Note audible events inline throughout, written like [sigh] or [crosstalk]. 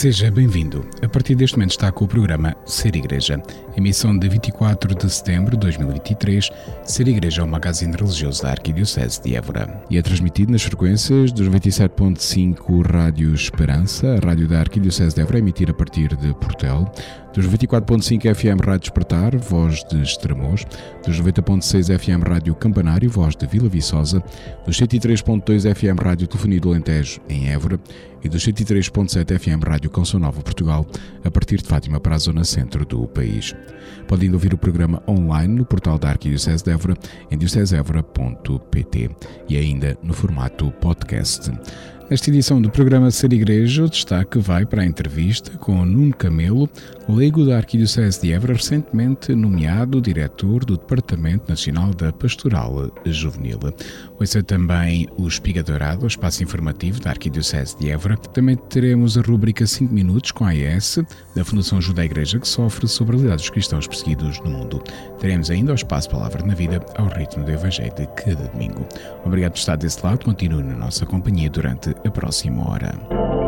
Seja bem-vindo. A partir deste momento está com o programa Ser Igreja. Emissão de 24 de setembro de 2023. Ser Igreja é um magazine religioso da Arquidiocese de Évora. E é transmitido nas frequências dos 97.5 Rádio Esperança, a rádio da Arquidiocese de Évora, a emitir a partir de Portel dos 24.5 FM Rádio Despertar, voz de Estremoz, dos 90.6 FM Rádio Campanário, voz de Vila Viçosa, dos 103.2 FM Rádio Telefonia do Alentejo, em Évora, e dos 103.7 FM Rádio Canção Nova Portugal, a partir de Fátima para a zona centro do país. Podem ouvir o programa online no portal da Arquidiocese de Évora, em diocesevora.pt e ainda no formato podcast. Nesta edição do programa Ser Igreja, o destaque vai para a entrevista com Nuno Camelo, leigo da Arquidiocese de Évora, recentemente nomeado diretor do Departamento Nacional da Pastoral Juvenil. Ouça também o Espiga Dourado, o espaço informativo da Arquidiocese de Évora. Também teremos a rúbrica 5 Minutos com a AES, da Fundação Ajuda à Igreja que sofre sobre a realidade dos cristãos perseguidos no mundo. Teremos ainda o espaço Palavra na Vida ao ritmo do Evangelho de cada domingo. Obrigado por estar desse lado, continue na nossa companhia durante a próxima hora.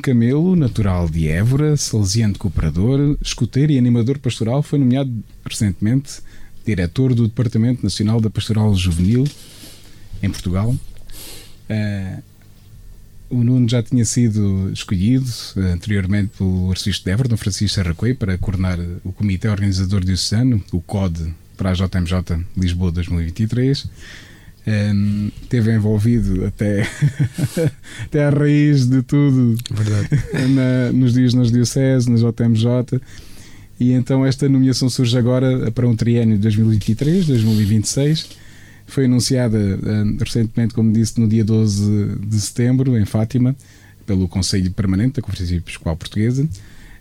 Camelo, natural de Évora, salesiano cooperador, escuteiro e animador pastoral, foi nomeado recentemente diretor do Departamento Nacional da Pastoral Juvenil em Portugal. Uh, o Nuno já tinha sido escolhido anteriormente pelo arcebispo de Dom Francisco Serracoei, para coordenar o Comitê Organizador Diocesano, o CODE, para a JMJ Lisboa 2023. Um, teve envolvido até, [laughs] até à raiz de tudo [laughs] na, nos dias nas dioceses, na JMJ. E então esta nomeação surge agora para um triênio de 2023-2026. Foi anunciada uh, recentemente, como disse, no dia 12 de setembro, em Fátima, pelo Conselho Permanente da Conferência Episcopal Portuguesa.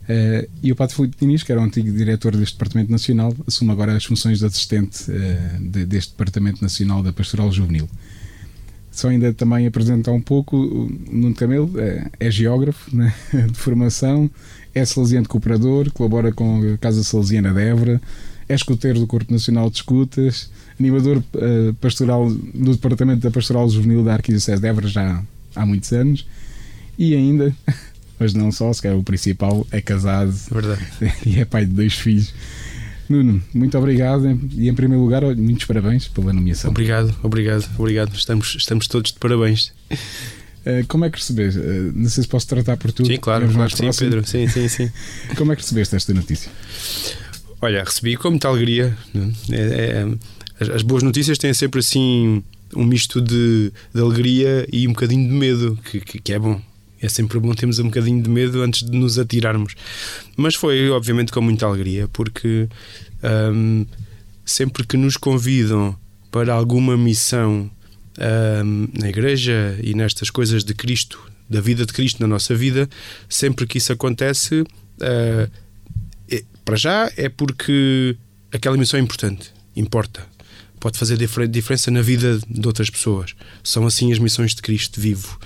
Uh, e o Padre Filipe Diniz, que era o antigo diretor deste Departamento Nacional, assume agora as funções de assistente uh, de, deste Departamento Nacional da Pastoral Juvenil. Só ainda também apresentar um pouco, Nuno Camelo é, é geógrafo né, [laughs] de formação, é salesiano cooperador, colabora com a Casa Salesiana de Évora, é escuteiro do Corpo Nacional de Escutas, animador uh, pastoral do Departamento da Pastoral Juvenil da Arquidiocese de Évora já há muitos anos e ainda [laughs] mas não só, se calhar o principal é casado Verdade. [laughs] e é pai de dois filhos. Nuno, muito obrigado e em primeiro lugar, muitos parabéns pela nomeação. Obrigado, obrigado, obrigado. Estamos, estamos todos de parabéns. Uh, como é que recebeste? Uh, não sei se posso tratar por tu. Sim, claro, claro sim, Pedro. Sim, sim, sim. [laughs] como é que recebeste esta notícia? Olha, recebi com muita alegria. É? É, é, as, as, boas notícias têm sempre assim um misto de, de alegria e um bocadinho de medo, que, que, que é bom é sempre bom termos um bocadinho de medo antes de nos atirarmos. Mas foi, obviamente, com muita alegria, porque um, sempre que nos convidam para alguma missão um, na igreja e nestas coisas de Cristo, da vida de Cristo na nossa vida, sempre que isso acontece, uh, é, para já é porque aquela missão é importante, importa. Pode fazer diferença na vida de outras pessoas. São assim as missões de Cristo vivo.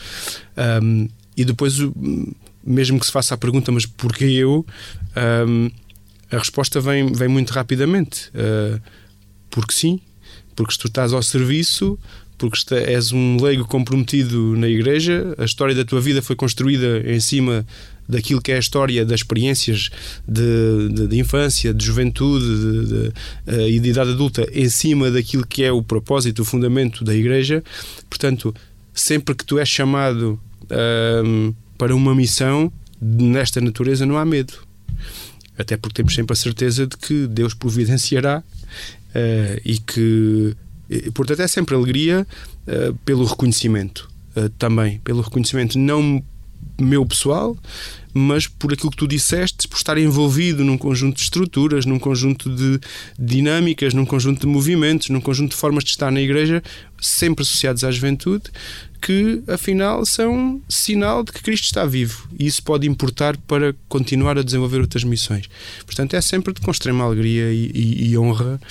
Um, e depois, mesmo que se faça a pergunta, mas porquê eu? Um, a resposta vem, vem muito rapidamente. Uh, porque sim, porque tu estás ao serviço, porque és um leigo comprometido na igreja, a história da tua vida foi construída em cima daquilo que é a história das experiências de, de, de infância, de juventude de, uh, e de idade adulta, em cima daquilo que é o propósito, o fundamento da igreja. Portanto, sempre que tu és chamado um, para uma missão nesta natureza não há medo. Até porque temos sempre a certeza de que Deus providenciará uh, e que, portanto, é sempre alegria uh, pelo reconhecimento uh, também, pelo reconhecimento não meu pessoal, mas por aquilo que tu disseste, por estar envolvido num conjunto de estruturas, num conjunto de dinâmicas, num conjunto de movimentos, num conjunto de formas de estar na igreja, sempre associados à juventude, que afinal são sinal de que Cristo está vivo e isso pode importar para continuar a desenvolver outras missões. Portanto, é sempre com extrema alegria e, e, e honra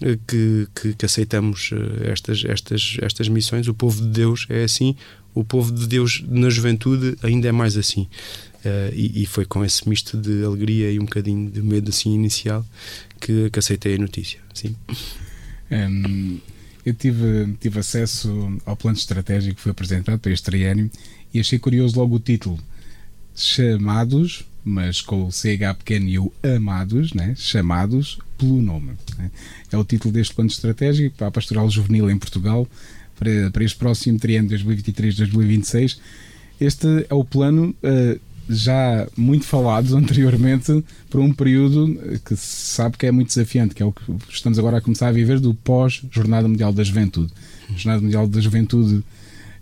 eh, que, que, que, aceitamos eh, estas, estas, estas missões. O povo de Deus é assim, o povo de Deus na juventude ainda é mais assim. Uh, e, e, foi com esse misto de alegria e um bocadinho de medo assim inicial que, que aceitei a notícia. Sim. Um, eu tive, tive acesso ao plano estratégico que foi apresentado para este triênio e achei curioso logo o título. Chamados, mas com o CH pequeno e o amados, né? chamados pelo nome. Né? É o título deste plano estratégico para a pastoral juvenil em Portugal para, para este próximo triênio 2023-2026. Este é o plano uh, já muito falados [laughs] anteriormente por um período que se sabe que é muito desafiante, que é o que estamos agora a começar a viver do pós-Jornada Mundial da Juventude. Jornada Mundial da Juventude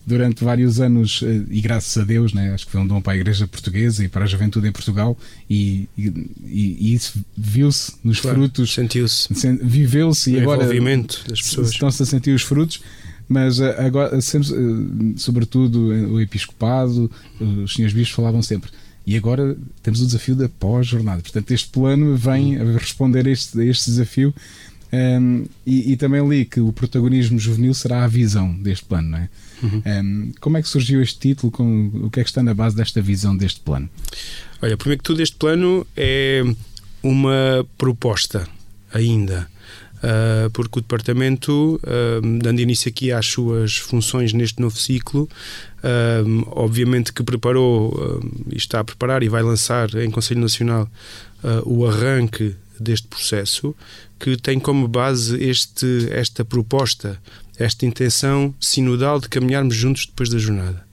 durante vários anos, eh, e graças a Deus, né, acho que foi um dom para a Igreja Portuguesa e para a juventude em Portugal, e, e, e isso viu-se nos claro, frutos, sentiu-se, viveu-se e agora das pessoas. estão-se a sentir os frutos mas eh, agora, sempre, eh, sobretudo eh, o episcopado, os senhores bispos falavam sempre. E agora temos o desafio da pós-jornada. Portanto, este plano vem a responder a este, a este desafio. Um, ehm, e, e, também li que o protagonismo juvenil será a visão deste plano, não é? Uhum. Um, ehm, como é que surgiu este título? Com, o que é que está na base desta visão deste plano? Olha, primeiro que tudo, este plano é uma proposta ainda uh, porque o Departamento, uh, dando início aqui às suas funções neste novo ciclo, uh, obviamente que preparou e está a preparar e vai lançar em Conselho Nacional o arranque deste processo, que tem como base este, esta proposta, esta intenção sinodal de caminharmos juntos depois da jornada.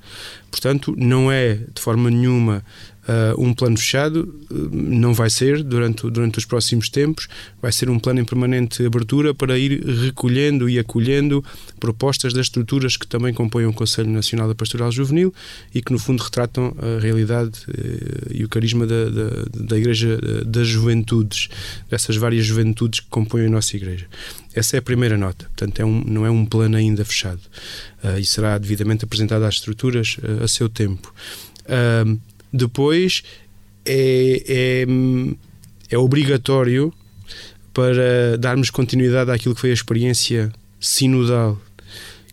Portanto, não é de forma nenhuma Uh, um plano fechado uh, não vai ser durante, durante os próximos tempos, vai ser um plano em permanente abertura para ir recolhendo e acolhendo propostas das estruturas que também compõem o Conselho Nacional da Pastoral Juvenil e que, no fundo, retratam a realidade uh, e o carisma da, da, da Igreja das Juventudes, dessas várias juventudes que compõem a nossa Igreja. Essa é a primeira nota. Portanto, é um, não é um plano ainda fechado e será devidamente apresentado às estruturas a seu tempo. Depois é, é, é obrigatório para darmos continuidade àquilo que foi a experiência sinodal,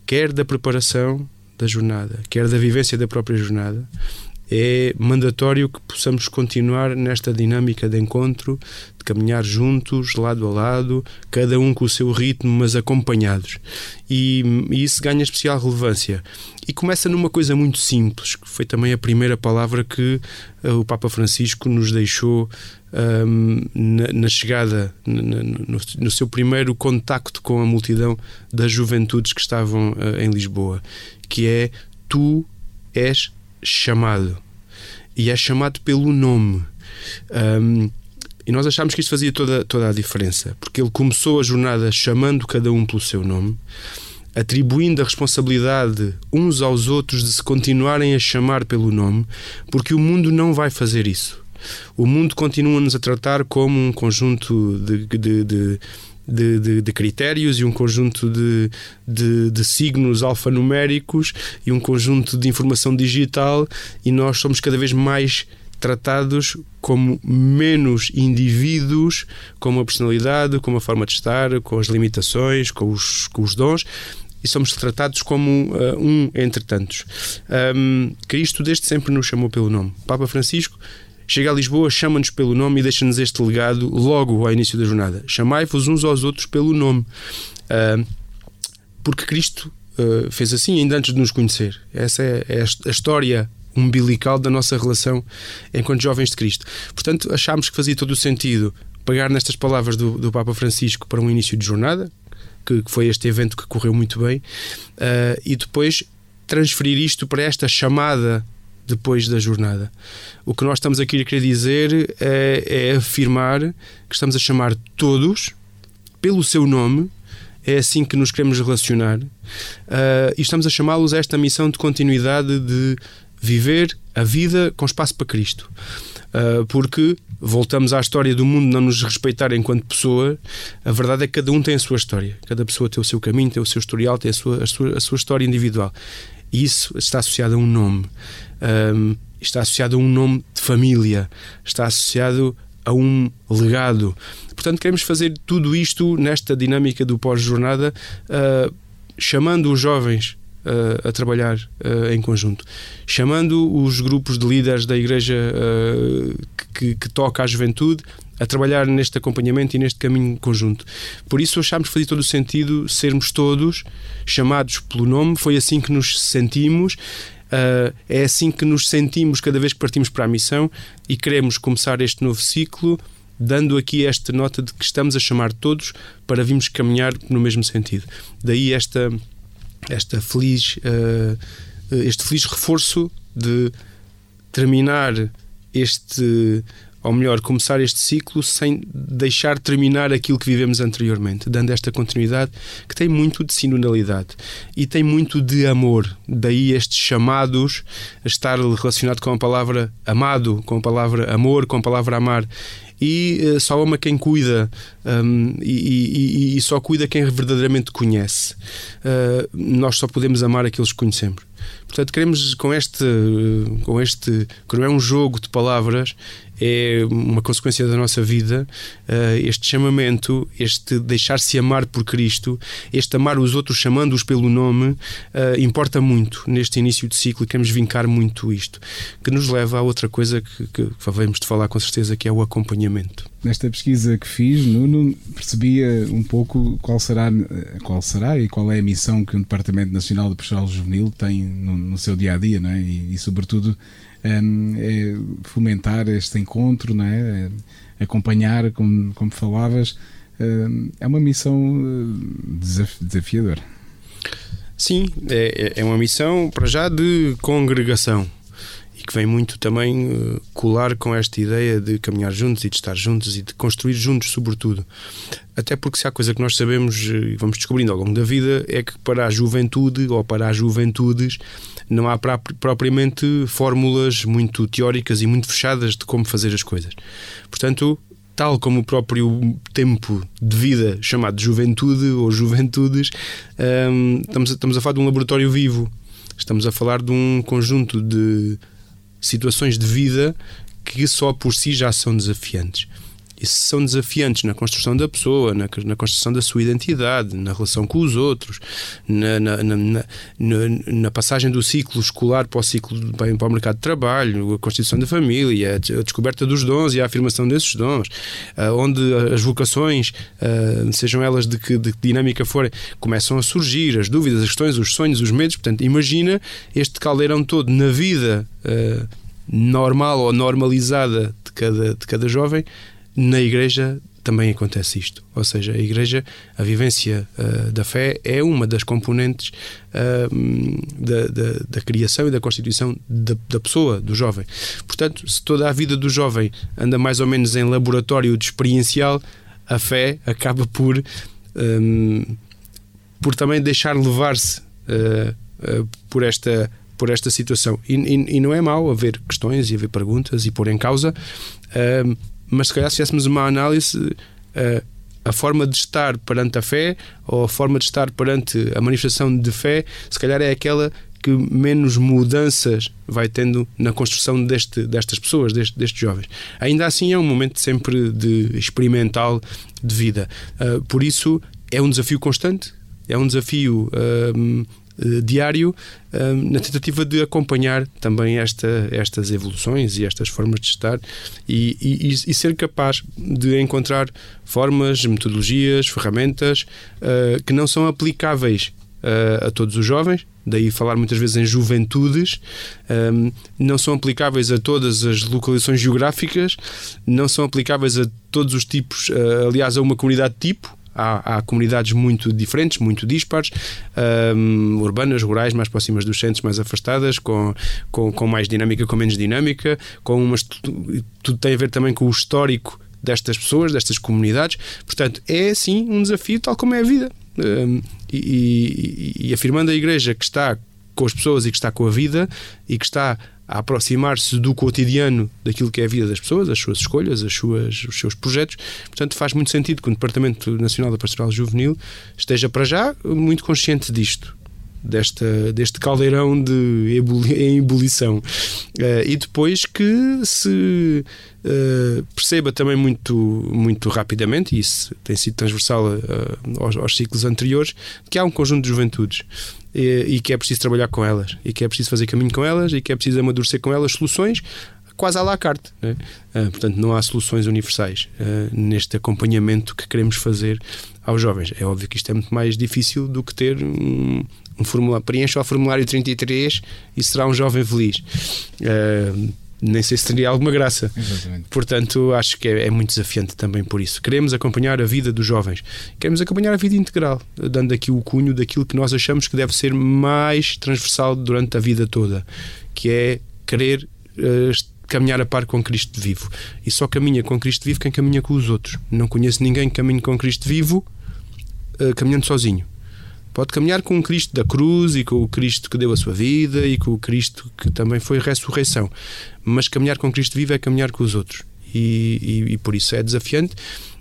quer da preparação da jornada, quer da vivência da própria jornada, é mandatório que possamos continuar nesta dinâmica de encontro, de caminhar juntos, lado a lado, cada um com o seu ritmo, mas acompanhados. E, e isso ganha especial relevância. E começa numa coisa muito simples, que foi também a primeira palavra que uh, o Papa Francisco nos deixou um, na, na, chegada, na, no, no, seu primeiro contacto com a multidão das juventudes que estavam uh, em Lisboa, que é Tu és chamado. E é chamado pelo nome. Um, e nós achámos que isto fazia toda, toda a diferença, porque ele começou a jornada chamando cada um pelo seu nome, atribuindo a responsabilidade uns aos outros de se continuarem a chamar pelo nome, porque o mundo não vai fazer isso. O mundo continua-nos a tratar como um conjunto de, de, de de, de, de, critérios e um conjunto de, de, de, signos alfanuméricos e um conjunto de informação digital, e nós somos cada vez mais tratados como menos indivíduos, com uma personalidade, com uma forma de estar, com as limitações, com os, com os dons. E somos tratados como uh, um entre tantos. Um, Cristo desde sempre nos chamou pelo nome. Papa Francisco Chega a Lisboa, chama-nos pelo nome e deixa-nos este legado logo ao início da jornada. Chamai-vos uns aos outros pelo nome. Uh, porque Cristo uh, fez assim ainda antes de nos conhecer. Essa é, é a história umbilical da nossa relação enquanto jovens de Cristo. Portanto, achámos que fazia todo o sentido pegar nestas palavras do, do Papa Francisco para um início de jornada, que, que foi este evento que correu muito bem, uh, e depois transferir isto para esta chamada depois da jornada. O que nós estamos aqui a querer dizer é, é afirmar que estamos a chamar todos pelo seu nome, é assim que nos queremos relacionar, uh, e estamos a chamá-los a esta missão de continuidade de viver a vida com espaço para Cristo. Uh, porque voltamos à história do mundo não nos respeitar enquanto pessoa, a verdade é que cada um tem a sua história. Cada pessoa tem o seu caminho, tem o seu historial, tem a sua, a sua, a sua história individual. E isso está associado a um nome um, está associado a um nome de família, está associado a um legado. Portanto, queremos fazer tudo isto nesta dinâmica do pós-jornada, uh, chamando os jovens uh, a trabalhar uh, em conjunto, chamando os grupos de líderes da Igreja que, que, toca a juventude a trabalhar neste acompanhamento e neste caminho conjunto. Por isso achámos que fazia todo o sentido sermos todos chamados pelo nome, foi assim que nos sentimos Uh, é assim que nos sentimos cada vez que partimos para a missão e queremos começar este novo ciclo dando aqui esta nota de que estamos a chamar todos para virmos caminhar no mesmo sentido. Daí esta, esta feliz, uh, este feliz reforço de terminar este ou melhor, começar este ciclo sem deixar terminar aquilo que vivemos anteriormente, dando esta continuidade que tem muito de sinodalidade e tem muito de amor. Daí estes chamados a estar relacionado com a palavra amado, com a palavra amor, com a palavra amar e uh, só ama quem cuida um, e, e, e, só cuida quem verdadeiramente conhece. Uh, nós só podemos amar aqueles que conhecemos. Portanto, queremos com este, com este, que não é um jogo de palavras, é uma consequência da nossa vida, uh, este chamamento, este deixar-se amar por Cristo, este amar os outros chamando-os pelo nome, uh, importa muito neste início de ciclo e queremos vincar muito isto, que nos leva a outra coisa que, que, que de falar com certeza, que é o acompanhamento. nesta pesquisa que fiz, Nuno, percebia um pouco qual será, qual será e qual é a missão que um Departamento Nacional de Pastoral Juvenil tem no, no seu dia a dia, não é? E, e sobretudo, um, é fomentar este encontro, não é? acompanhar, como, como falavas, um, é uma missão uh, desafiadora. Sim, é, é uma missão para já de congregação que vem muito também uh, colar com esta ideia de caminhar juntos e de estar juntos e de construir juntos, sobretudo. Até porque se há coisa que nós sabemos eh, e vamos descobrindo ao longo da vida é que para a juventude ou para as juventudes não há propriamente fórmulas muito teóricas e muito fechadas de como fazer as coisas. Portanto, tal como o próprio tempo de vida chamado juventude ou juventudes, um, ehm, estamos, a, estamos a falar de um laboratório vivo. Estamos a falar de um conjunto de situações de vida que só por si já são desafiantes. E se são desafiantes na construção da pessoa, na, na, construção da sua identidade, na relação com os outros, na, na, na, passagem do ciclo escolar para o ciclo para, para o mercado de trabalho, a constituição da família, a, descoberta dos dons e a afirmação desses dons, onde as vocações, sejam elas de que, de que dinâmica forem, começam a surgir, as dúvidas, as questões, os sonhos, os medos. Portanto, imagina este caldeirão todo na vida. Normal ou normalizada de cada, de cada jovem, na igreja também acontece isto. Ou seja, a igreja, a vivência uh, da fé é uma das componentes uh, da, da, da, criação e da constituição da, da, pessoa, do jovem. Portanto, se toda a vida do jovem anda mais ou menos em laboratório de experiencial, a fé acaba por, um, por também deixar levar-se uh, por esta por esta situação. E, e, e, não é mau haver questões e haver perguntas e pôr em causa, uh, mas se calhar se fizéssemos uma análise, uh, a forma de estar perante a fé ou a forma de estar perante a manifestação de fé, se calhar é aquela que menos mudanças vai tendo na construção deste, destas pessoas, deste, destes jovens. Ainda assim, é um momento sempre de experimental de vida. Uh, por isso, é um desafio constante, é um desafio uh, uh, diário na tentativa de acompanhar também esta, estas evoluções e estas formas de estar e, e, e ser capaz de encontrar formas, metodologias, ferramentas uh, que não são aplicáveis a todos os jovens, daí falar muitas vezes em juventudes, um, não são aplicáveis a todas as localizações geográficas, não são aplicáveis a todos os tipos, uh, aliás, a uma comunidade tipo há, há comunidades muito diferentes, muito dispares, um, urbanas, rurais, mais próximas dos centros, mais afastadas, com, com, com mais dinâmica, com menos dinâmica, com umas, tudo tem a ver também com o histórico destas pessoas, destas comunidades. Portanto, é sim um desafio, tal como é a vida. Um, e, e, e afirmando a Igreja que está com as pessoas e que está com a vida e que está a aproximar-se do cotidiano daquilo que é a vida das pessoas, as suas escolhas, as suas, os seus projetos. Portanto, faz muito sentido que o Departamento Nacional da Pastoral Juvenil esteja para já muito consciente disto. Desta, deste caldeirão de [laughs] em ebulição uh, e depois que se uh, perceba também muito, muito rapidamente, e isso tem sido transversal uh, aos, aos ciclos anteriores, que há um conjunto de juventudes e, e que é preciso trabalhar com elas, e que é preciso fazer caminho com elas, e que é preciso amadurecer com elas soluções quase à la carte. Né? Uh, portanto, não há soluções universais uh, neste acompanhamento que queremos fazer aos jovens. É óbvio que isto é muito mais difícil do que ter um, um formulário. Preencha o formulário 33 e será um jovem feliz. Uh, nem sei se teria alguma graça. Exatamente. Portanto, acho que é, é, muito desafiante também por isso. Queremos acompanhar a vida dos jovens, queremos acompanhar a vida integral, dando aqui o cunho daquilo que nós achamos que deve ser mais transversal durante a vida toda, que é querer uh, caminhar a par com Cristo vivo. E só caminha com Cristo vivo quem caminha com os outros. Não conheço ninguém que caminhe com Cristo vivo uh, caminhando sozinho. Pode caminhar com o Cristo da cruz e com o Cristo que deu a sua vida e com o Cristo que também foi ressurreição. Mas caminhar com Cristo vivo é caminhar com os outros. E, e, e por isso é desafiante.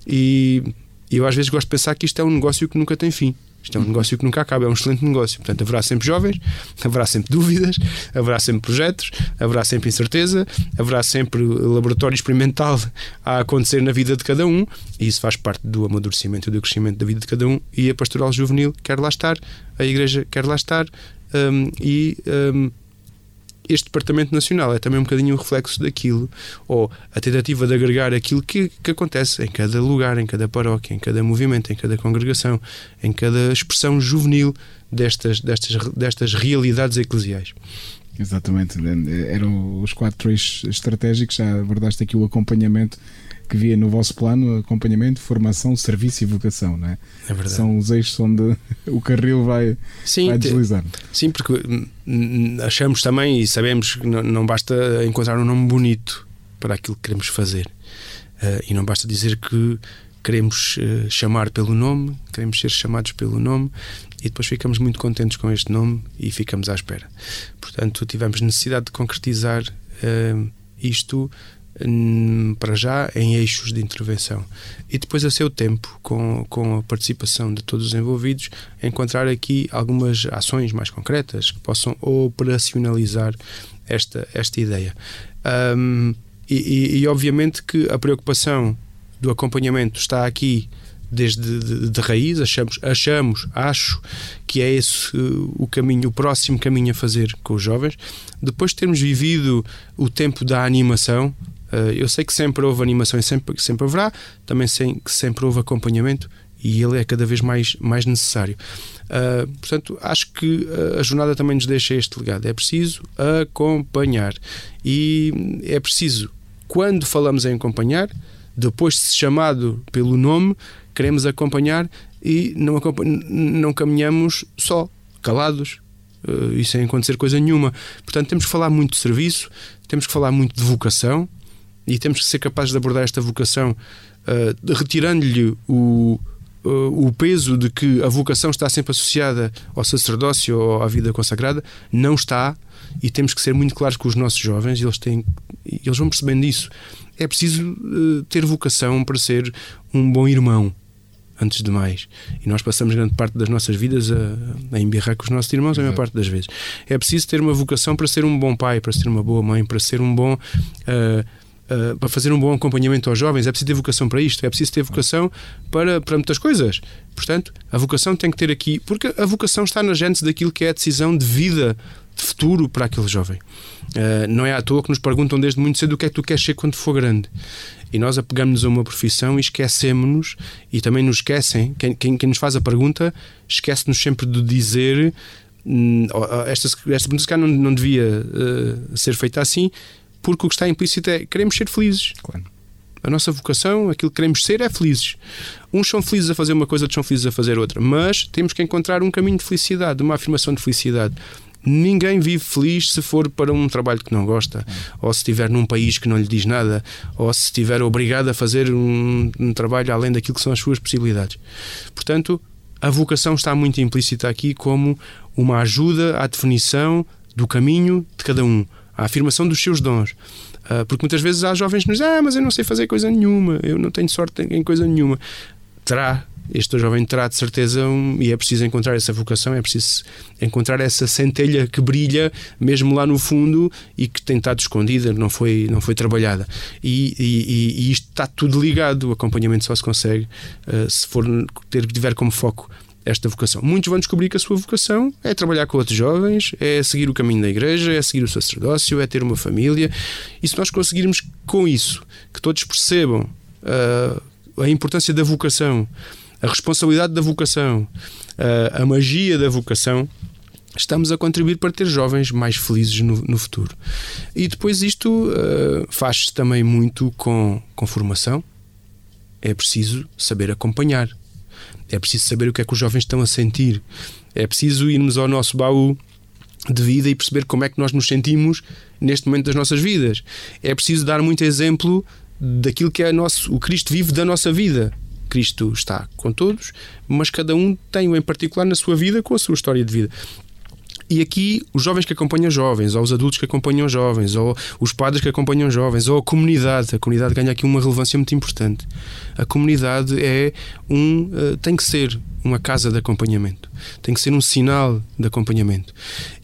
E eu às vezes gosto de pensar que isto é um negócio que nunca tem fim. Isto é um negócio que nunca acaba, é um excelente negócio. Portanto, haverá sempre jovens, haverá sempre dúvidas, haverá sempre projetos, haverá sempre incerteza, haverá sempre laboratório experimental a acontecer na vida de cada um, e isso faz parte do amadurecimento e do crescimento da vida de cada um. E a pastoral juvenil quer lá estar, a igreja quer lá estar, um, e um, este Departamento Nacional. É também um bocadinho um reflexo daquilo, ou a tentativa de agregar aquilo que, que acontece em cada lugar, em cada paróquia, em cada movimento, em cada congregação, em cada expressão juvenil destas, destas, destas realidades eclesiais. Exatamente, eram os quatro eixos estratégicos, já abordaste aqui o acompanhamento que via no vosso plano, acompanhamento, formação, serviço e vocação, não é? É verdade. São os eixos onde [laughs] o carril vai, sim, vai deslizar. Sim, porque achamos também e sabemos que não basta encontrar um nome bonito para aquilo que queremos fazer. Uh, e não basta dizer que queremos uh, chamar pelo nome, queremos ser chamados pelo nome e depois ficamos muito contentes com este nome e ficamos à espera. Portanto, tivemos necessidade de concretizar uh, isto para já em eixos de intervenção. E depois a seu tempo com, com a participação de todos os envolvidos encontrar aqui algumas ações mais concretas que possam operacionalizar esta, esta ideia. Um, e, e, e, obviamente que a preocupação do acompanhamento está aqui desde de, de, raiz. Achamos achamos acho que é esse uh, o caminho o próximo caminho a fazer com os jovens. Depois de termos vivido o tempo da animação eu sei que sempre houve animação sempre, sempre haverá, também sei que sempre houve acompanhamento e ele é cada vez mais, mais necessário. Uh, portanto, acho que a jornada também nos deixa este legado. É preciso acompanhar e é preciso, quando falamos em acompanhar, depois de ser chamado pelo nome, queremos acompanhar e não, não caminhamos só, calados, uh, e sem acontecer coisa nenhuma. Portanto, temos que falar muito de serviço, temos que falar muito de vocação, e temos que ser capazes de abordar esta vocação uh, retirando-lhe o, uh, o peso de que a vocação está sempre associada ao sacerdócio ou à vida consagrada, não está, e temos que ser muito claros com os nossos jovens, eles, têm, eles vão percebendo isso. É preciso uh, ter vocação para ser um bom irmão, antes de mais. E nós passamos grande parte das nossas vidas a, a embirrar com os nossos irmãos, Exato. a maior parte das vezes. É preciso ter uma vocação para ser um bom pai, para ser uma boa mãe, para ser um bom. Uh, uh, para fazer um bom acompanhamento aos jovens, é preciso ter vocação para isto, é preciso ter vocação para, para muitas coisas. Portanto, a vocação tem que ter aqui, porque a vocação está na gente daquilo que é a decisão de vida, de futuro para aquele jovem. Uh, não é à toa que nos perguntam desde muito cedo o que é que tu queres ser quando for grande. E nós apegamos-nos a uma profissão e esquecemos-nos, e também nos esquecem, quem, quem, quem nos faz a pergunta, esquece-nos sempre de dizer. Hum, esta, esta pergunta, não, não devia uh, ser feita assim, porque o que está implícito é queremos ser felizes. Claro. A nossa vocação, aquilo que queremos ser, é felizes. Uns são felizes a fazer uma coisa, outros são felizes a fazer outra. Mas temos que encontrar um caminho de felicidade, uma afirmação de felicidade. Ninguém vive feliz se for para um trabalho que não gosta, ou se estiver num país que não lhe diz nada, ou se estiver obrigado a fazer um, um trabalho além daquilo que são as suas possibilidades. Portanto, a vocação está muito implícita aqui como uma ajuda à definição do caminho de cada um a afirmação dos seus dons. Uh, porque muitas vezes há jovens que nos dizem: Ah, mas eu não sei fazer coisa nenhuma, eu não tenho sorte em coisa nenhuma. Terá, este jovem terá de certeza, um, e é preciso encontrar essa vocação, é preciso encontrar essa centelha que brilha mesmo lá no fundo e que tem estado escondida, não foi, não foi trabalhada. E, e, e isto está tudo ligado. O acompanhamento só se consegue uh, se for ter, tiver como foco esta vocação. Muitos vão descobrir que a sua vocação é trabalhar com outros jovens, é seguir o caminho da igreja, é seguir o sacerdócio, é ter uma família. E se nós conseguirmos com isso que todos percebam uh, a importância da vocação, a responsabilidade da vocação, uh, a magia da vocação, estamos a contribuir para ter jovens mais felizes no, no futuro. E depois isto uh, faz-se também muito com, com formação. É preciso saber acompanhar é preciso saber o que é que os jovens estão a sentir. É preciso irmos ao nosso baú de vida e perceber como é que nós nos sentimos neste momento das nossas vidas. É preciso dar muito exemplo daquilo que é nosso, o Cristo vive da nossa vida. Cristo está com todos, mas cada um tem o em particular na sua vida com a sua história de vida. E aqui, os jovens que acompanham jovens, ou os adultos que acompanham jovens, ou os padres que acompanham jovens, ou a comunidade. A comunidade ganha aqui uma relevância muito importante. A comunidade é um. Uh, tem que ser uma casa de acompanhamento. Tem que ser um sinal de acompanhamento.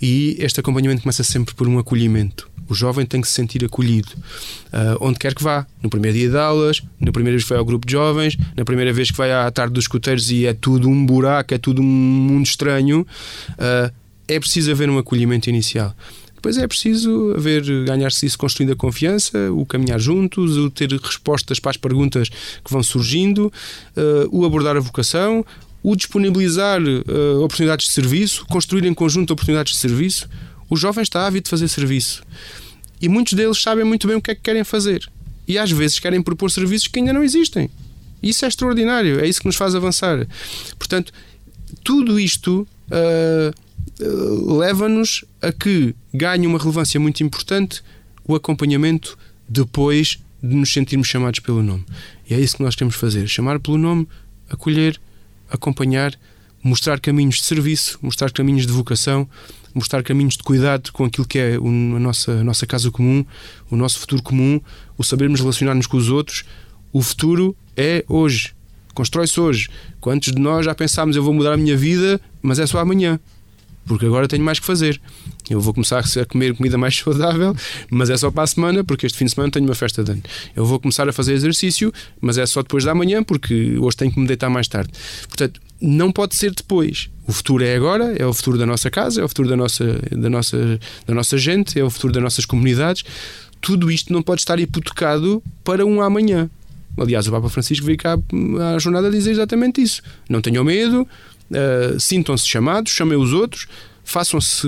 E este acompanhamento começa sempre por um acolhimento. O jovem tem que se sentir acolhido, uh, onde quer que vá. No primeiro dia de aulas, na primeira vez que vai ao grupo de jovens, na primeira vez que vai à tarde dos escuteiros e é tudo um buraco, é tudo um mundo estranho. Uh, é preciso haver um acolhimento inicial. Depois é preciso haver, ganhar-se isso construindo a confiança, o caminhar juntos, o ter respostas para as perguntas que vão surgindo, uh, o abordar a vocação, o disponibilizar uh, oportunidades de serviço, construir em conjunto oportunidades de serviço. O jovem está ávido de fazer serviço. E muitos deles sabem muito bem o que é que querem fazer. E às vezes querem propor serviços que ainda não existem. Isso é extraordinário, é isso que nos faz avançar. Portanto, tudo isto uh, leva-nos a que ganhe uma relevância muito importante o acompanhamento depois de nos sentirmos chamados pelo nome. E é isso que nós queremos fazer: chamar pelo nome, acolher, acompanhar, mostrar caminhos de serviço, mostrar caminhos de vocação, mostrar caminhos de cuidado com aquilo que é a nossa, a nossa casa comum, o nosso futuro comum, o sabermos relacionar-nos com os outros. O futuro é hoje, constrói-se hoje. Quantos de nós já pensámos eu vou mudar a minha vida, mas é só amanhã? Porque agora tenho mais que fazer. Eu vou começar a comer comida mais [laughs] saudável, mas é só para a semana, porque este fim de semana tenho uma festa de ano. Eu vou começar a fazer exercício, mas é só depois da manhã, porque hoje tenho que me deitar mais tarde. Portanto, não pode ser depois. O futuro é agora, é o futuro da nossa casa, é o futuro da nossa, da nossa, da nossa gente, é o futuro das nossas comunidades. Tudo isto não pode estar hipotecado para um amanhã. Aliás, o Papa Francisco veio cá à jornada dizer exatamente isso. Não tenham medo, uh, sintam-se chamados, chamem os outros, façam-se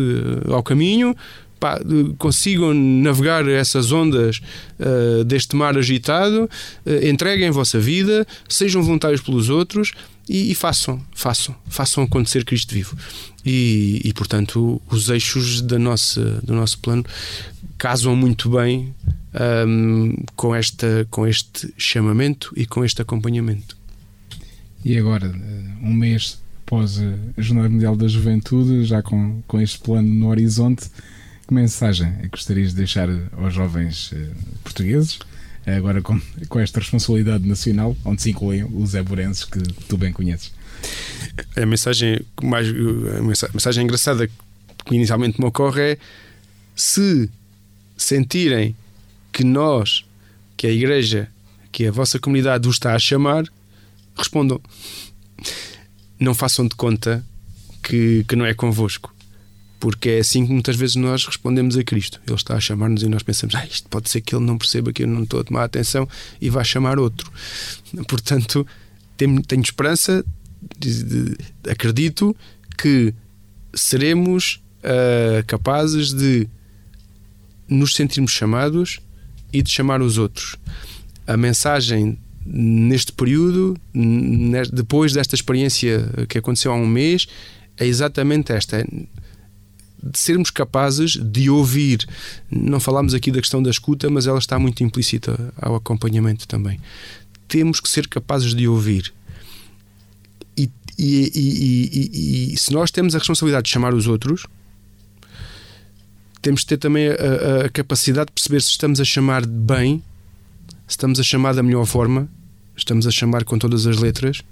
ao caminho, pá, consigam navegar essas ondas uh, deste mar agitado, uh, entreguem a vossa vida, sejam voluntários pelos outros e, e façam, façam, façam acontecer Cristo vivo. E, e, portanto, os eixos da nossa, do nosso plano casam muito bem um, com, esta, com este chamamento e com este acompanhamento. E agora, eh, um mês após a Jornada Mundial da Juventude, já com, com este plano no horizonte, que mensagem é que gostarias de deixar aos jovens uh, portugueses, agora com, com esta responsabilidade nacional, onde se incluem os eburenses que tu bem conheces? A mensagem mais a mensagem engraçada que inicialmente me ocorre é se sentirem que nós, que a igreja, que a vossa comunidade vos está a chamar, respondam. Não façam de conta que, que não é convosco porque é assim que muitas vezes nós respondemos a Cristo. Ele está a chamar-nos e nós pensamos, ah, isto pode ser que ele não perceba que eu não estou a tomar atenção e vai chamar outro. [laughs] Portanto, tenho, tenho esperança, acredito que seremos uh, capazes de nos sentirmos chamados e de chamar os outros. A mensagem neste período, depois desta experiência que aconteceu há um mês, é exatamente esta. É de sermos capazes de ouvir. Não falámos aqui da questão da escuta, mas ela está muito implícita ao acompanhamento também. Temos que ser capazes de ouvir. E, e, e, e se nós temos a responsabilidade de chamar os outros, temos que ter também a, a, capacidade de perceber se estamos a chamar bem, estamos a chamar da melhor forma, estamos a chamar com todas as letras,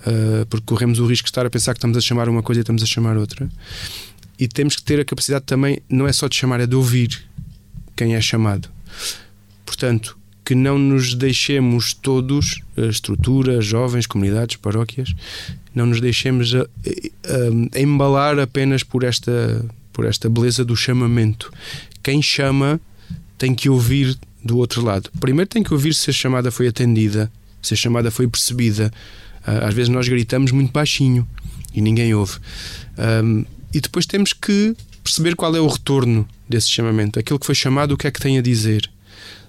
uh, porque corremos o risco de estar a pensar que estamos a chamar uma coisa e estamos a chamar outra e temos que ter a capacidade também, não é só de chamar, é de ouvir quem é chamado. Portanto, que não nos deixemos todos, estruturas, jovens, comunidades, paróquias, não nos deixemos a, a, a embalar apenas por esta, por esta beleza do chamamento. Quem chama tem que ouvir do outro lado. Primeiro tem que ouvir se a chamada foi atendida, se a chamada foi percebida. Ah, às vezes nós gritamos muito baixinho e ninguém ouve. Um, e depois temos que perceber qual é o retorno desse chamamento. Aquilo que foi chamado, o que é que tem a dizer?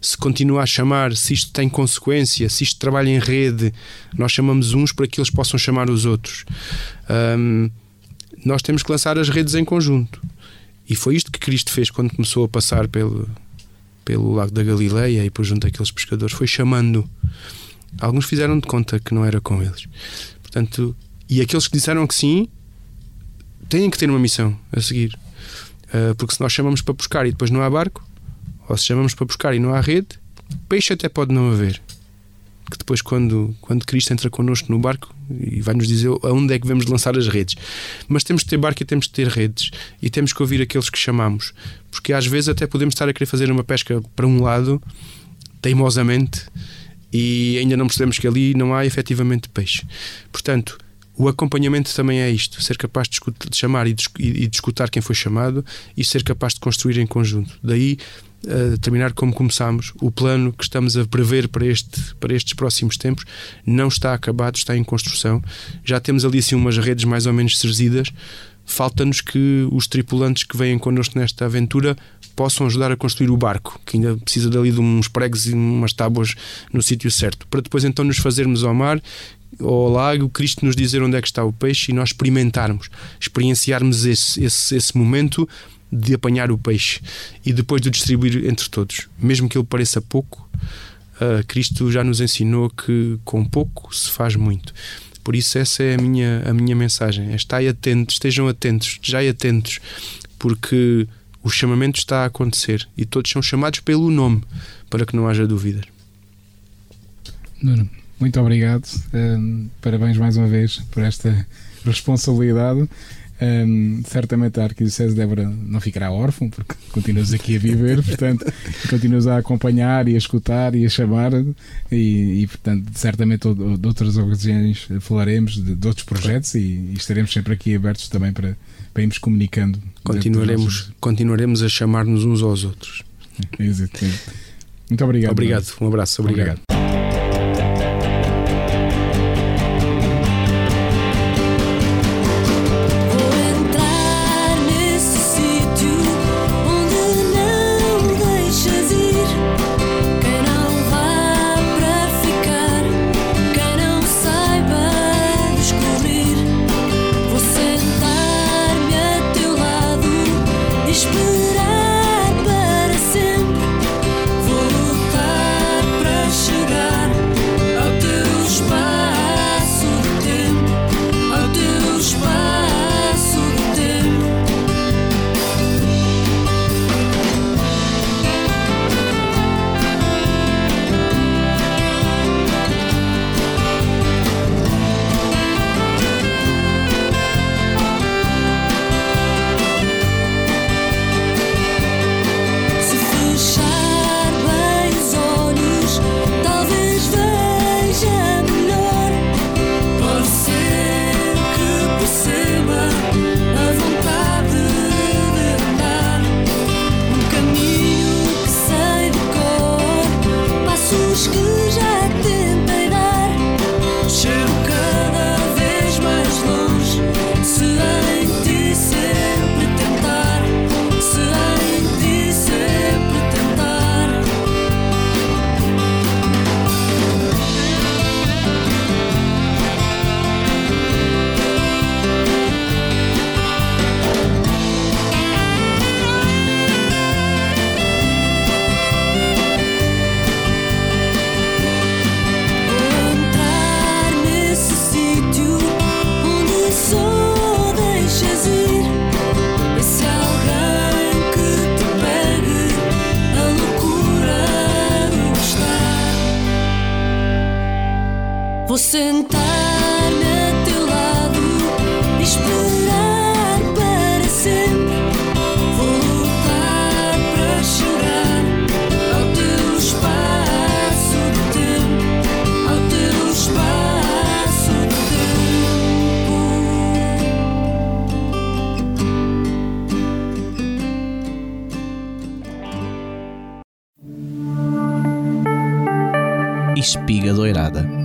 Se continua a chamar, se isto tem consequência, se isto trabalha em rede, nós chamamos uns para que eles possam chamar os outros. Um, nós temos que lançar as redes em conjunto. E foi isto que Cristo fez quando começou a passar pelo, pelo Lago da Galileia e por junto àqueles pescadores. Foi chamando. Alguns fizeram de conta que não era com eles. Portanto, e aqueles que disseram que sim, têm que ter uma missão a seguir. Uh, porque se nós chamamos para buscar e depois não há barco, ou se chamamos para buscar e não há rede, peixe até pode não haver. Que depois, quando, quando Cristo entra connosco no barco e vai nos dizer aonde é que devemos lançar as redes. Mas temos que ter barco e temos que ter redes. E temos que ouvir aqueles que chamamos. Porque às vezes até podemos estar a querer fazer uma pesca para um lado, teimosamente, e ainda não percebemos que ali não há efetivamente peixe. Portanto, o acompanhamento também é isto: ser capaz de, chamar e e de escutar quem foi chamado e ser capaz de construir em conjunto. Daí uh, terminar como começámos. O plano que estamos a prever para, este, para estes próximos tempos não está acabado, está em construção. Já temos ali assim umas redes mais ou menos cerzidas. Falta-nos que os tripulantes que vêm connosco nesta aventura possam ajudar a construir o barco, que ainda precisa dali de uns pregos e umas tábuas no sítio certo, para depois então nos fazermos ao mar ao lago, Cristo nos dizer onde é que está o peixe e nós experimentarmos, experienciarmos esse, esse, esse momento de apanhar o peixe e depois de o distribuir entre todos. Mesmo que ele pareça pouco, uh, Cristo já nos ensinou que com pouco se faz muito. Por isso, essa é a minha, a minha mensagem: é estai atentos, estejam atentos, já atentos, porque o chamamento está a acontecer e todos são chamados pelo nome, para que não haja dúvidas. Nuno, muito obrigado. Um, parabéns mais uma vez por esta responsabilidade. Um, certamente a Arquidiocese de Évora não ficará órfão, porque [laughs] continuas aqui a viver, portanto, continuas a acompanhar e a escutar e a chamar, e, e portanto, certamente de outras ocasiões falaremos de, de outros projetos e, e, estaremos sempre aqui abertos também para, para irmos comunicando. Continuaremos, continuaremos a chamar-nos uns aos outros. Exatamente. Muito obrigado. Obrigado, um abraço, obrigado. obrigado.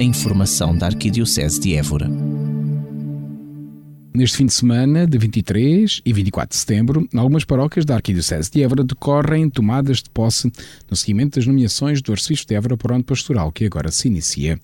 Informação da Arquidiocese de Évora. Neste fim de semana, de 23 e 24 de setembro, algumas paróquias da Arquidiocese de Évora decorrem tomadas de posse no seguimento das nomeações do Arcebispo de Évora para o ano pastoral, que agora se inicia.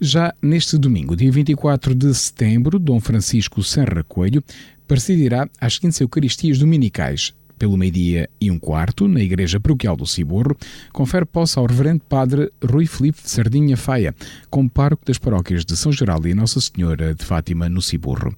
Já neste domingo, dia 24 de setembro, Dom Francisco Serra Coelho presidirá as seguintes Eucaristias Dominicais, pelo meio-dia e um quarto, na Igreja Paroquial do Ciborro, confere posse ao Reverendo Padre Rui Filipe de Sardinha Faia, como pároco das paróquias de São Geraldo e Nossa Senhora de Fátima, no Ciborro.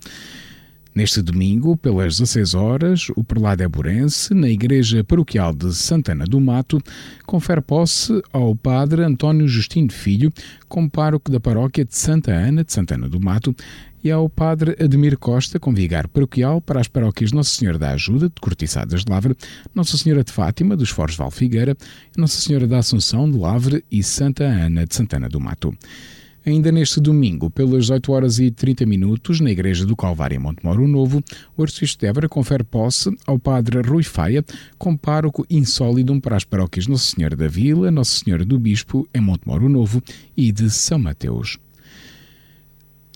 Neste domingo, pelas 16 horas, o prelado Eburense, na Igreja Paroquial de Santana do Mato, confere posse ao Padre António Justino Filho, como pároco da paróquia de Santa Ana de Santana do Mato, e ao Padre Ademir Costa, com vigário paroquial para as paróquias Nossa Senhora da Ajuda, de Cortiçadas de Lavre, Nossa Senhora de Fátima, dos Foros de Valfigueira, Nossa Senhora da Assunção de Lavre e Santa Ana de Santana do Mato. Ainda neste domingo, pelas 8 horas e 30 minutos, na Igreja do Calvário em Montemoro Novo, o Arcebispo de Évora confere posse ao Padre Rui Faia, com pároco insólidum para as paróquias Nossa Senhora da Vila, Nossa Senhora do Bispo em Montemoro Novo e de São Mateus.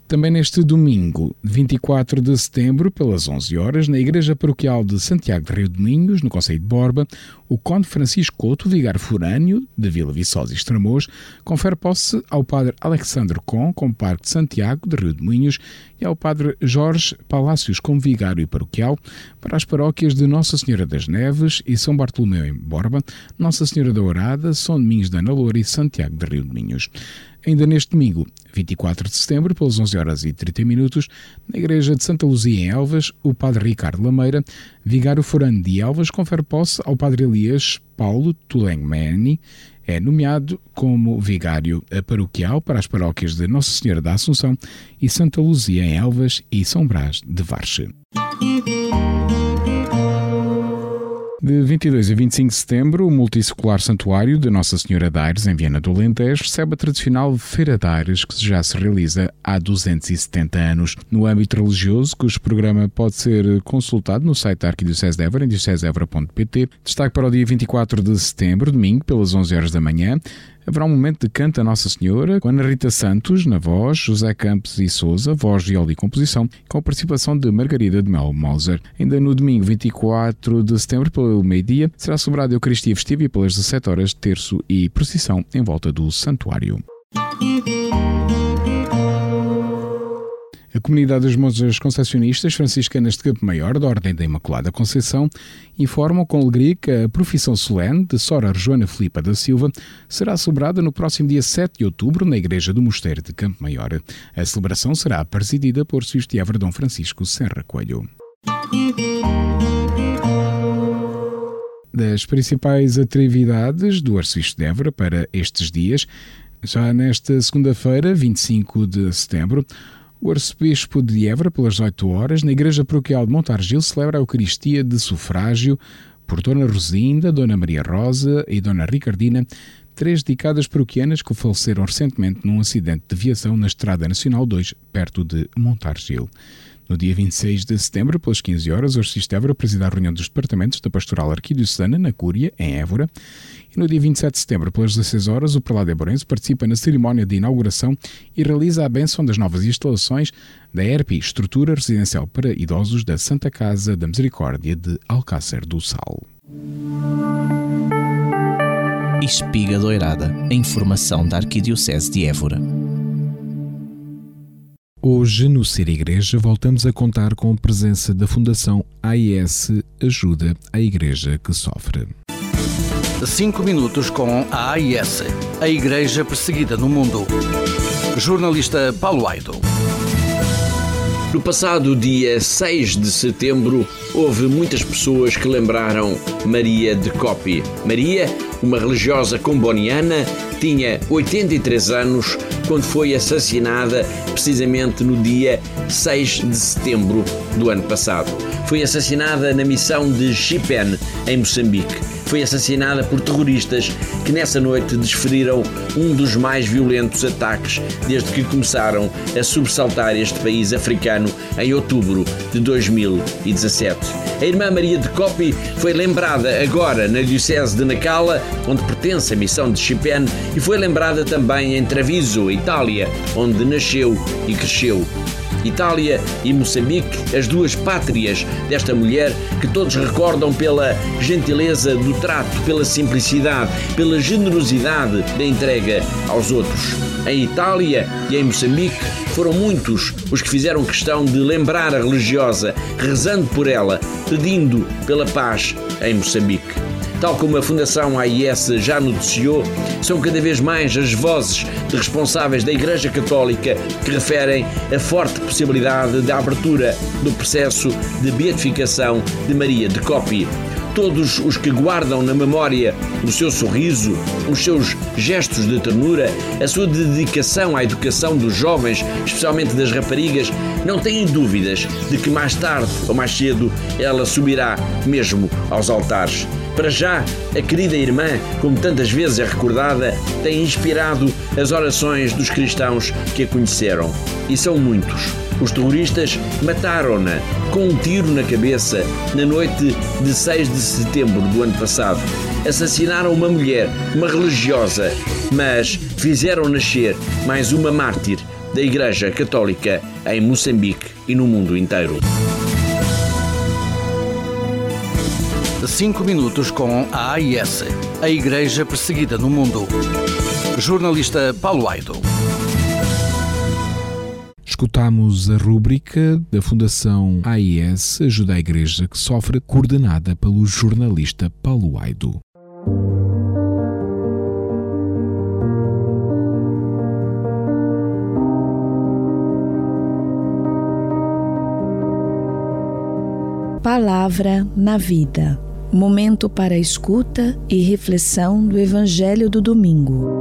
Também neste domingo, 24 de setembro, pelas 11 horas, na Igreja Paroquial de Santiago de Rio de Minhos, no Conselho de Borba, o Conde Francisco Couto, vigário forâneo de Vila Viçosa e Estremoz, confere posse ao Padre Alexandre Com, Parque de Santiago de Rio de Minhos, e ao Padre Jorge Palácios, como vigário paroquial, para as paróquias de Nossa Senhora das Neves e São Bartolomeu em Borba, Nossa Senhora da Orada, São Domingos da Ana Loura e Santiago de Rio de Minhos. Ainda neste domingo, 24 de setembro, pelas 11 horas e 30 minutos, na Igreja de Santa Luzia em Elvas, o Padre Ricardo Lameira, vigário forano de Elvas, confere posse ao Padre Elias Paulo Tulengmeni, é nomeado como vigário paroquial para as paróquias de Nossa Senhora da Assunção e Santa Luzia em Elvas e São Brás de Varche. De 22 a 25 de setembro, o multissecular Santuário de Nossa Senhora de Aires, em Viana do Alentejo, recebe a tradicional Feira de Aires, que já se realiza há 270 anos. No âmbito religioso, cujo programa pode ser consultado no site da Arquidiocese de Évora, em dioceseevora.pt. Destaque para o dia 24 de setembro, domingo, pelas 11 horas da manhã, haverá um momento de canto a Nossa Senhora, com Ana Rita Santos na voz, José Campos e Souza, voz, viola e composição, com a participação de Margarida de Mel Moser. Ainda no domingo 24 de setembro, pelo meio-dia, será celebrada a Eucaristia Festiva e pelas 17 horas, terço e procissão em volta do santuário. A comunidade dos monjas concessionistas franciscanas de Campo Maior, da Ordem da Imaculada Conceição, informam com alegria que a profissão solene de Sora Joana Filipa da Silva será celebrada no próximo dia 7 de outubro na Igreja do Mosteiro de Campo Maior. A celebração será presidida por Sr. Dom Francisco Serra Coelho. Das principais atividades do Arcebispo de Évora para estes dias, já nesta segunda-feira, 25 de setembro, o arcebispo de Évora, pelas 8 horas, na Igreja Paroquial de Montargil, celebra a Eucaristia de sufrágio por Dona Rosinda, Dona Maria Rosa e Dona Ricardina, três dedicadas paroquianas que faleceram recentemente num acidente de viação na Estrada Nacional 2, perto de Montargil. No dia 26 de setembro, pelas 15 horas, o Arcebispo Évora presida a reunião dos departamentos da Pastoral Arquidiocesana, na Cúria, em Évora. E no dia 27 de setembro, pelas 16 horas, o Prelado Eborense participa na cerimónia de inauguração e realiza a benção das novas instalações da ERPI, Estrutura Residencial para Idosos da Santa Casa da Misericórdia de Alcácer do Sal. Espiga Doirada, a informação da Arquidiocese de Évora. Hoje, no Ser Igreja, voltamos a contar com a presença da Fundação AIS Ajuda à Igreja que Sofre. 5 minutos com a AIS, a Igreja Perseguida no Mundo. Jornalista Paulo Aido. No passado dia 6 de setembro, houve muitas pessoas que lembraram Maria de Copi. Maria, uma religiosa comboniana, tinha 83 anos quando foi assassinada precisamente no dia 6 de setembro do ano passado. Foi assassinada na missão de Chipen, em Moçambique foi assassinada por terroristas que nessa noite desferiram um dos mais violentos ataques desde que começaram a subsaltar este país africano em outubro de 2017. A irmã Maria de Copi foi lembrada agora na Diocese de Nacala, onde pertence a missão de Chipen, e foi lembrada também em Treviso, Itália, onde nasceu e cresceu. Itália e Moçambique, as duas pátrias desta mulher que todos recordam pela gentileza do trato, pela simplicidade, pela generosidade da entrega aos outros. Em Itália e em Moçambique foram muitos os que fizeram questão de lembrar a religiosa, rezando por ela, pedindo pela paz em Moçambique. Tal como a Fundação AIS já noticiou, são cada vez mais as vozes de responsáveis da Igreja Católica que referem a forte possibilidade da abertura do processo de beatificação de Maria de Copi todos os que guardam na memória o seu sorriso, os seus gestos de ternura, a sua dedicação à educação dos jovens, especialmente das raparigas, não têm dúvidas de que mais tarde ou mais cedo ela subirá mesmo aos altares Para já, a querida irmã, como tantas vezes é recordada, tem inspirado as orações dos cristãos que a conheceram. E são muitos. Os terroristas mataram-na com um tiro na cabeça na noite de 6 de setembro do ano passado. Assassinaram uma mulher, uma religiosa, mas fizeram nascer mais uma mártir da Igreja Católica em Moçambique e no mundo inteiro. Cinco minutos com a AIS, a Igreja Perseguida no Mundo. Jornalista Paulo Aido. Escutamos a rúbrica da Fundação AIS Ajuda a Igreja que sofre, coordenada pelo jornalista Paulo Aido. Palavra na Vida momento para escuta e reflexão do Evangelho do Domingo.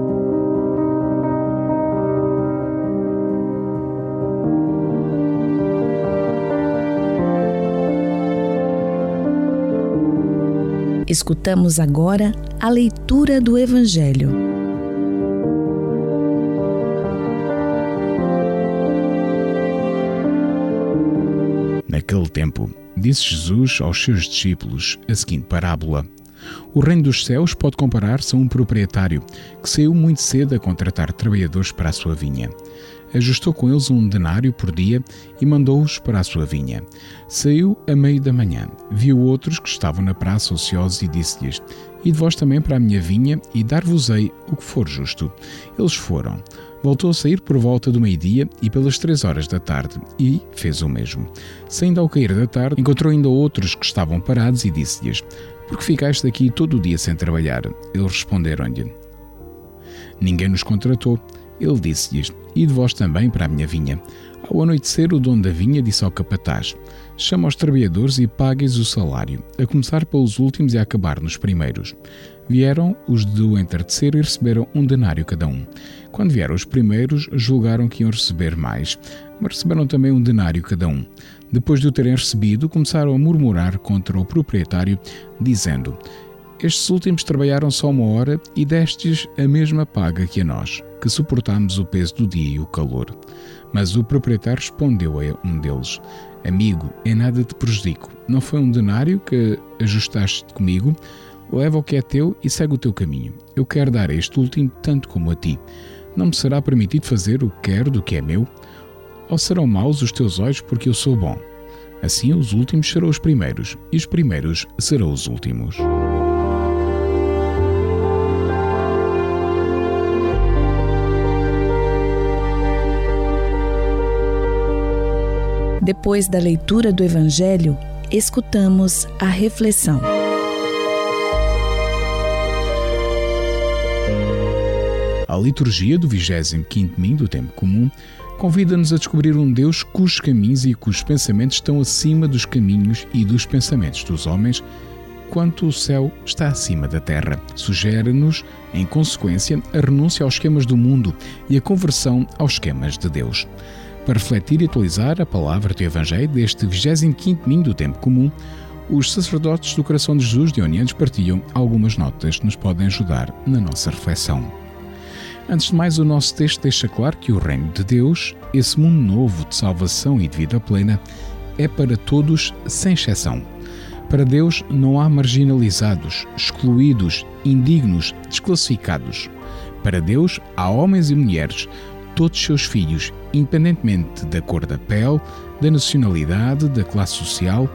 Escutamos agora a leitura do Evangelho. Naquele tempo, Disse Jesus aos seus discípulos a seguinte parábola: O reino dos céus pode comparar-se a um proprietário que saiu muito cedo a contratar trabalhadores para a sua vinha. Ajustou com eles um denário por dia e mandou-os para a sua vinha. Saiu a meio da manhã, viu outros que estavam na praça ociosos e disse-lhes: Ide vós também para a minha vinha e dar-vos-ei o que for justo. Eles foram. Voltou a sair por volta do meio-dia e pelas três horas da tarde, e fez o mesmo. Saindo ao cair da tarde, encontrou ainda outros que estavam parados e disse-lhes: Por que ficaste aqui todo o dia sem trabalhar? Eles responderam-lhe: Ninguém nos contratou. Ele disse-lhes: Ide vós também para a minha vinha. Ao anoitecer, o dono da vinha disse ao capataz: Chama os trabalhadores e pagues o salário, a começar pelos últimos e a acabar nos primeiros. Vieram os do entardecer e receberam um denário cada um. Quando vieram os primeiros, julgaram que iam receber mais, mas receberam também um denário cada um. Depois de o terem recebido, começaram a murmurar contra o proprietário, dizendo: Estes últimos trabalharam só uma hora e destes a mesma paga que a nós, que suportamos o peso do dia e o calor. Mas o proprietário respondeu a um deles: Amigo, em nada te prejudico. Não foi um denário que ajustaste comigo? Leva o que é teu e segue o teu caminho. Eu quero dar a este último tanto como a ti. Não me será permitido fazer o que quero do que é meu? Ou serão maus os teus olhos porque eu sou bom? Assim os últimos serão os primeiros, e os primeiros serão os últimos. Depois da leitura do Evangelho, escutamos a reflexão. A liturgia do 25º domingo do tempo comum convida-nos a descobrir um Deus cujos caminhos e cujos pensamentos estão acima dos caminhos e dos pensamentos dos homens, quanto o céu está acima da terra. Sugere-nos, em consequência, a renúncia aos esquemas do mundo e a conversão aos esquemas de Deus. Para refletir e atualizar a palavra do Evangelho deste 25º domingo do tempo comum, os sacerdotes do Coração de Jesus de Onianos partilham algumas notas que nos podem ajudar na nossa reflexão. Antes de mais, o nosso texto deixa claro que o reino de Deus, esse mundo novo de salvação e de vida plena, é para todos sem exceção. Para Deus não há marginalizados, excluídos, indignos, desclassificados. Para Deus há homens e mulheres, todos seus filhos, independentemente da cor da pele, da nacionalidade, da classe social,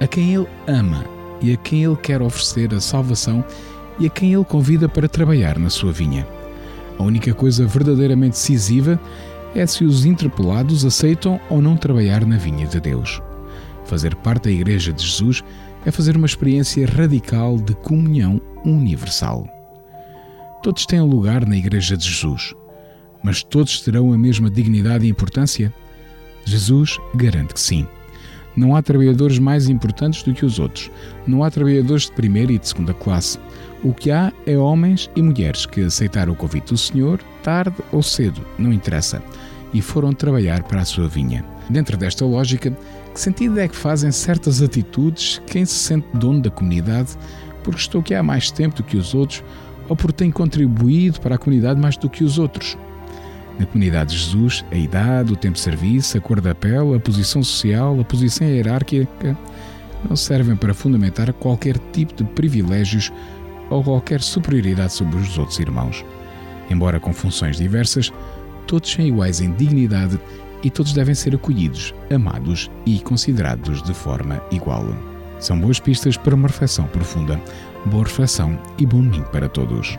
a quem Ele ama e a quem Ele quer oferecer a salvação e a quem Ele convida para trabalhar na sua vinha. A única coisa verdadeiramente decisiva é se os interpelados aceitam ou não trabalhar na vinha de Deus. Fazer parte da Igreja de Jesus é fazer uma experiência radical de comunhão universal. Todos têm lugar na Igreja de Jesus, mas todos terão a mesma dignidade e importância? Jesus garante que sim. Não há trabalhadores mais importantes do que os outros. Não há trabalhadores de primeira e de segunda classe. O que há é homens e mulheres que aceitaram o convite do Senhor, tarde ou cedo, não interessa, e foram trabalhar para a sua vinha. Dentro desta lógica, que sentido é que fazem certas atitudes quem se sente dono da comunidade porque estou aqui há mais tempo do que os outros ou porque tenho contribuído para a comunidade mais do que os outros. Na comunidade de Jesus, a idade, o tempo de serviço, a cor da pele, a posição social, a posição hierárquica não servem para fundamentar qualquer tipo de privilégios ou qualquer superioridade sobre os outros irmãos. Embora com funções diversas, todos são iguais em dignidade e todos devem ser acolhidos, amados e considerados de forma igual. São boas pistas para uma reflexão profunda. Boa reflexão e bom domingo para todos.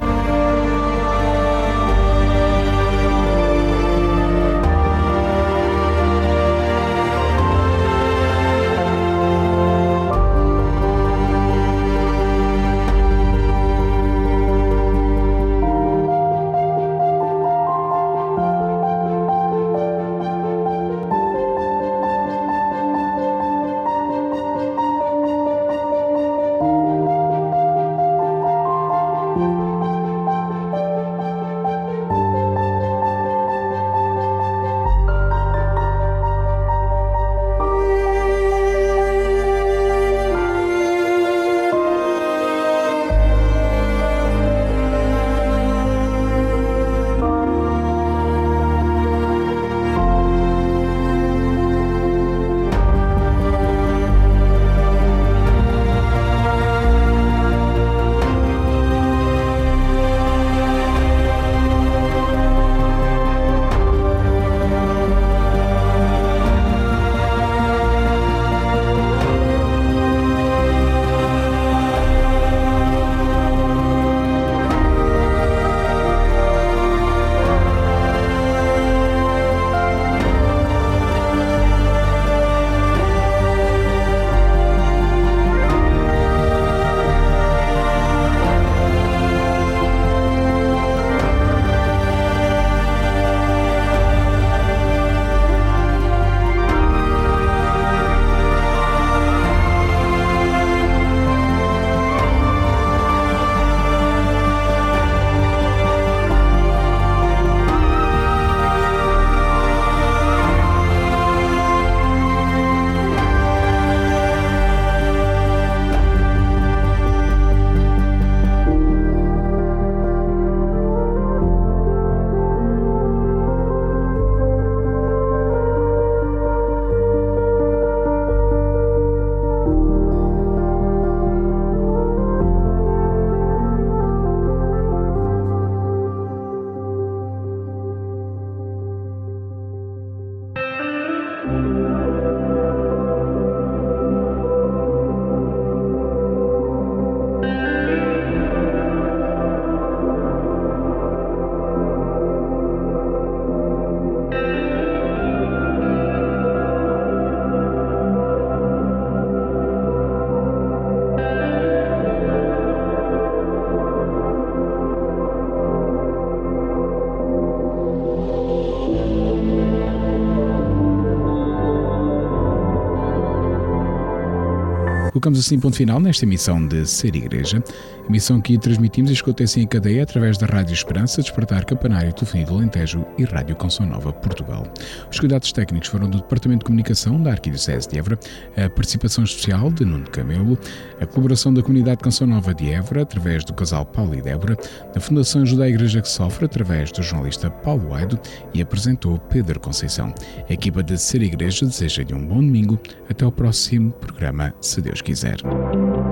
Colocamos assim ponto final nesta emissão de Ser Igreja, emissão que transmitimos e escutem-se em cadeia através da Rádio Esperança, Despertar Campanário, Telefonia do Alentejo e Rádio Canção Nova Portugal. Os cuidados técnicos foram do Departamento de Comunicação da Arquidiocese de Évora, a participação especial de Nuno Camelo, a colaboração da Comunidade Canção Nova de Évora, através do casal Paulo e Débora, da Fundação Ajuda a Igreja que Sofre, através do jornalista Paulo Aido e apresentou Pedro Conceição. A equipa de Ser Igreja deseja-lhe um bom domingo. Até ao próximo programa, se Deus quiser.